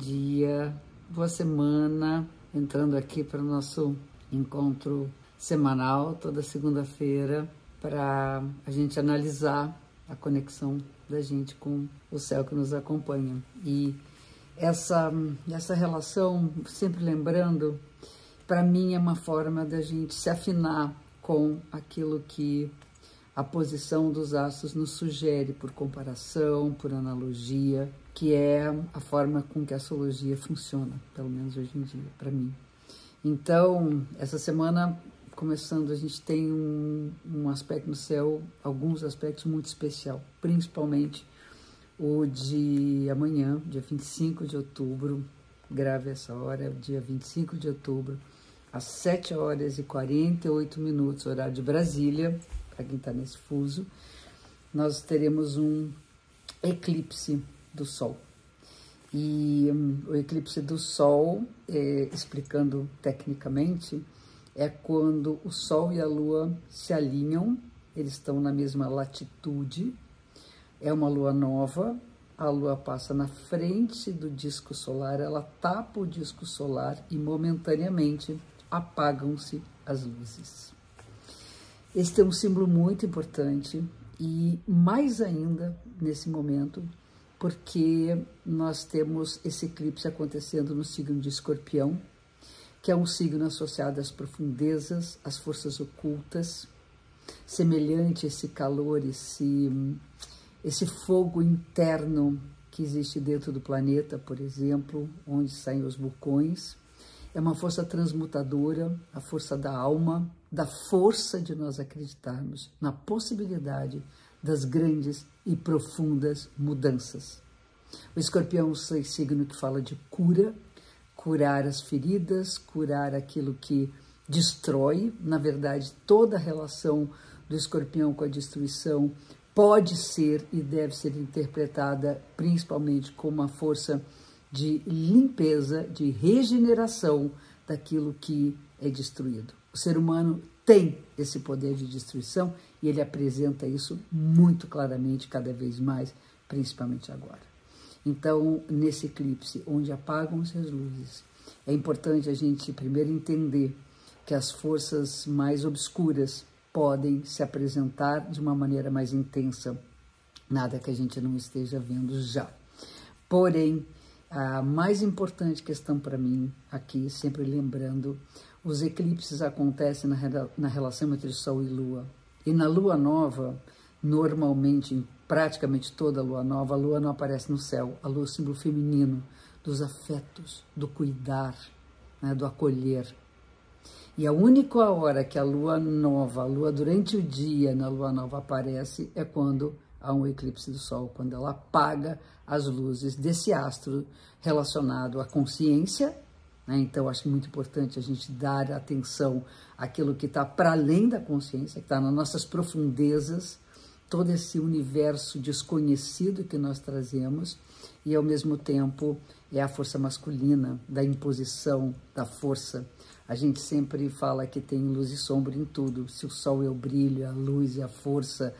dia, boa semana. Entrando aqui para o nosso encontro semanal, toda segunda-feira, para a gente analisar a conexão da gente com o céu que nos acompanha. E essa, essa relação, sempre lembrando, para mim é uma forma da gente se afinar com aquilo que a posição dos astros nos sugere por comparação, por analogia, que é a forma com que a astrologia funciona, pelo menos hoje em dia, para mim. Então, essa semana, começando, a gente tem um, um aspecto no céu, alguns aspectos muito especial, principalmente o de amanhã, dia 25 de outubro, grave essa hora, dia 25 de outubro, às 7 horas e 48 minutos, horário de Brasília, para quem está nesse fuso, nós teremos um eclipse do Sol. E um, o eclipse do Sol, é, explicando tecnicamente, é quando o Sol e a Lua se alinham, eles estão na mesma latitude, é uma lua nova, a lua passa na frente do disco solar, ela tapa o disco solar e momentaneamente apagam-se as luzes. Este é um símbolo muito importante e mais ainda nesse momento, porque nós temos esse eclipse acontecendo no signo de Escorpião, que é um signo associado às profundezas, às forças ocultas, semelhante a esse calor, esse esse fogo interno que existe dentro do planeta, por exemplo, onde saem os vulcões, é uma força transmutadora, a força da alma, da força de nós acreditarmos na possibilidade das grandes e profundas mudanças. O escorpião é um signo que fala de cura, curar as feridas, curar aquilo que destrói. Na verdade, toda a relação do escorpião com a destruição pode ser e deve ser interpretada principalmente como uma força de limpeza, de regeneração daquilo que é destruído. O ser humano tem esse poder de destruição e ele apresenta isso muito claramente, cada vez mais, principalmente agora. Então, nesse eclipse, onde apagam-se as luzes, é importante a gente primeiro entender que as forças mais obscuras podem se apresentar de uma maneira mais intensa, nada que a gente não esteja vendo já. Porém, a mais importante questão para mim aqui, sempre lembrando, os eclipses acontecem na, na relação entre Sol e Lua. E na Lua Nova, normalmente, em praticamente toda Lua Nova, a Lua não aparece no céu. A Lua é o símbolo feminino dos afetos, do cuidar, né, do acolher. E a única hora que a lua nova, a lua durante o dia na lua nova aparece é quando há um eclipse do sol, quando ela apaga as luzes desse astro relacionado à consciência. Né? Então, acho muito importante a gente dar atenção àquilo que está para além da consciência, que está nas nossas profundezas, todo esse universo desconhecido que nós trazemos, e ao mesmo tempo é a força masculina da imposição, da força a gente sempre fala que tem luz e sombra em tudo. Se o sol é o brilho, a luz e a força,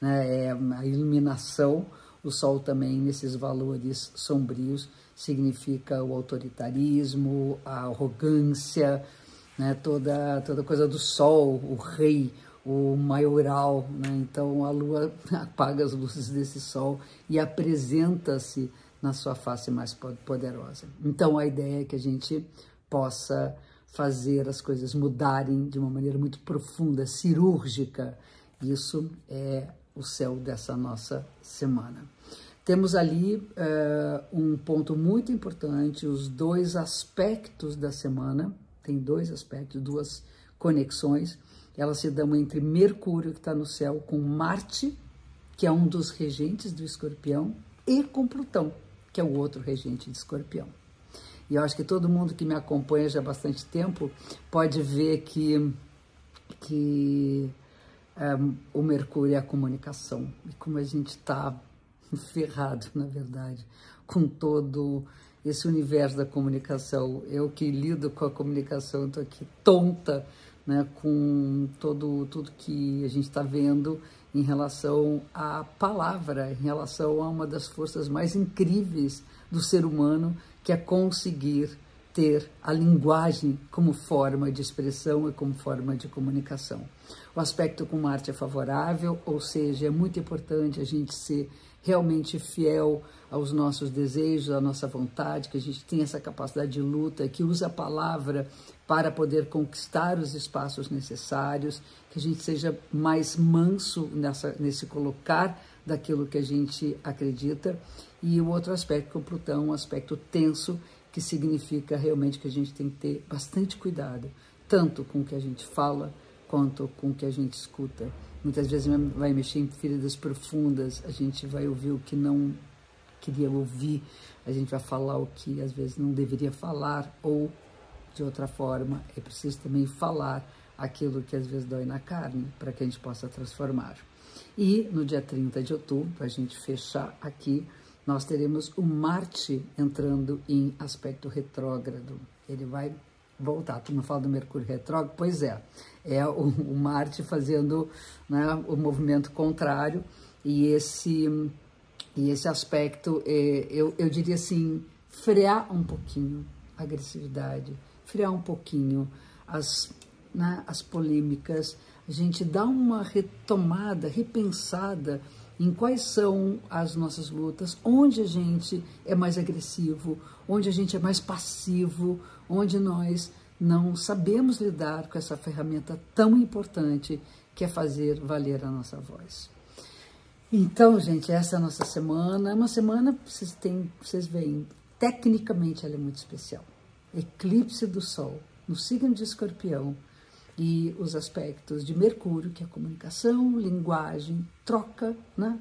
né, é a iluminação, o sol também, nesses valores sombrios, significa o autoritarismo, a arrogância, né, toda, toda coisa do sol, o rei, o maioral. Né? Então a lua apaga as luzes desse sol e apresenta-se na sua face mais poderosa. Então a ideia é que a gente possa fazer as coisas mudarem de uma maneira muito profunda, cirúrgica. Isso é o céu dessa nossa semana. Temos ali uh, um ponto muito importante, os dois aspectos da semana, tem dois aspectos, duas conexões, elas se dão entre Mercúrio, que está no céu, com Marte, que é um dos regentes do escorpião, e com Plutão, que é o outro regente de escorpião. E eu acho que todo mundo que me acompanha já há bastante tempo pode ver que, que um, o Mercúrio é a comunicação. E como a gente está ferrado, na verdade, com todo esse universo da comunicação. Eu que lido com a comunicação, estou aqui tonta né, com todo, tudo que a gente está vendo em relação à palavra, em relação a uma das forças mais incríveis do ser humano, que é conseguir ter a linguagem como forma de expressão e como forma de comunicação. O aspecto com arte é favorável, ou seja, é muito importante a gente ser realmente fiel aos nossos desejos, à nossa vontade, que a gente tenha essa capacidade de luta, que usa a palavra para poder conquistar os espaços necessários, que a gente seja mais manso nessa, nesse colocar daquilo que a gente acredita. E o outro aspecto com Plutão, um aspecto tenso, que significa realmente que a gente tem que ter bastante cuidado, tanto com o que a gente fala quanto com o que a gente escuta. Muitas vezes vai mexer em feridas profundas, a gente vai ouvir o que não queria ouvir, a gente vai falar o que às vezes não deveria falar, ou de outra forma, é preciso também falar aquilo que às vezes dói na carne, para que a gente possa transformar. E no dia 30 de outubro, a gente fechar aqui, nós teremos o Marte entrando em aspecto retrógrado. Ele vai voltar. Tu não fala do Mercúrio retrógrado? Pois é, é o, o Marte fazendo né, o movimento contrário e esse, e esse aspecto, é, eu, eu diria assim, frear um pouquinho a agressividade, frear um pouquinho as, né, as polêmicas, a gente dá uma retomada, repensada em quais são as nossas lutas, onde a gente é mais agressivo, onde a gente é mais passivo, onde nós não sabemos lidar com essa ferramenta tão importante que é fazer valer a nossa voz. Então, gente, essa é a nossa semana. É uma semana, vocês, têm, vocês veem, tecnicamente ela é muito especial. Eclipse do Sol no signo de Escorpião e os aspectos de Mercúrio, que é comunicação, linguagem, troca, né?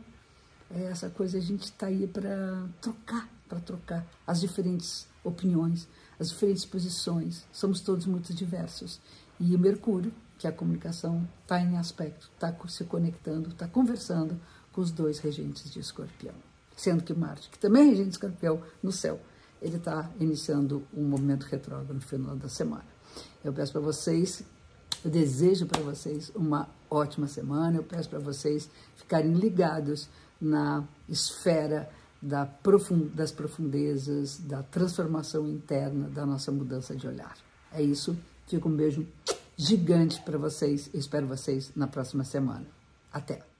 É essa coisa a gente está aí para trocar, para trocar as diferentes opiniões, as diferentes posições. Somos todos muito diversos. E o Mercúrio, que é a comunicação, está em aspecto, está se conectando, está conversando com os dois regentes de Escorpião. Sendo que Marte, que também é regente de Escorpião, no céu, ele está iniciando um movimento retrógrado no final da semana. Eu peço para vocês eu desejo para vocês uma ótima semana. Eu peço para vocês ficarem ligados na esfera da profund das profundezas, da transformação interna, da nossa mudança de olhar. É isso. Fico um beijo gigante para vocês. Eu espero vocês na próxima semana. Até!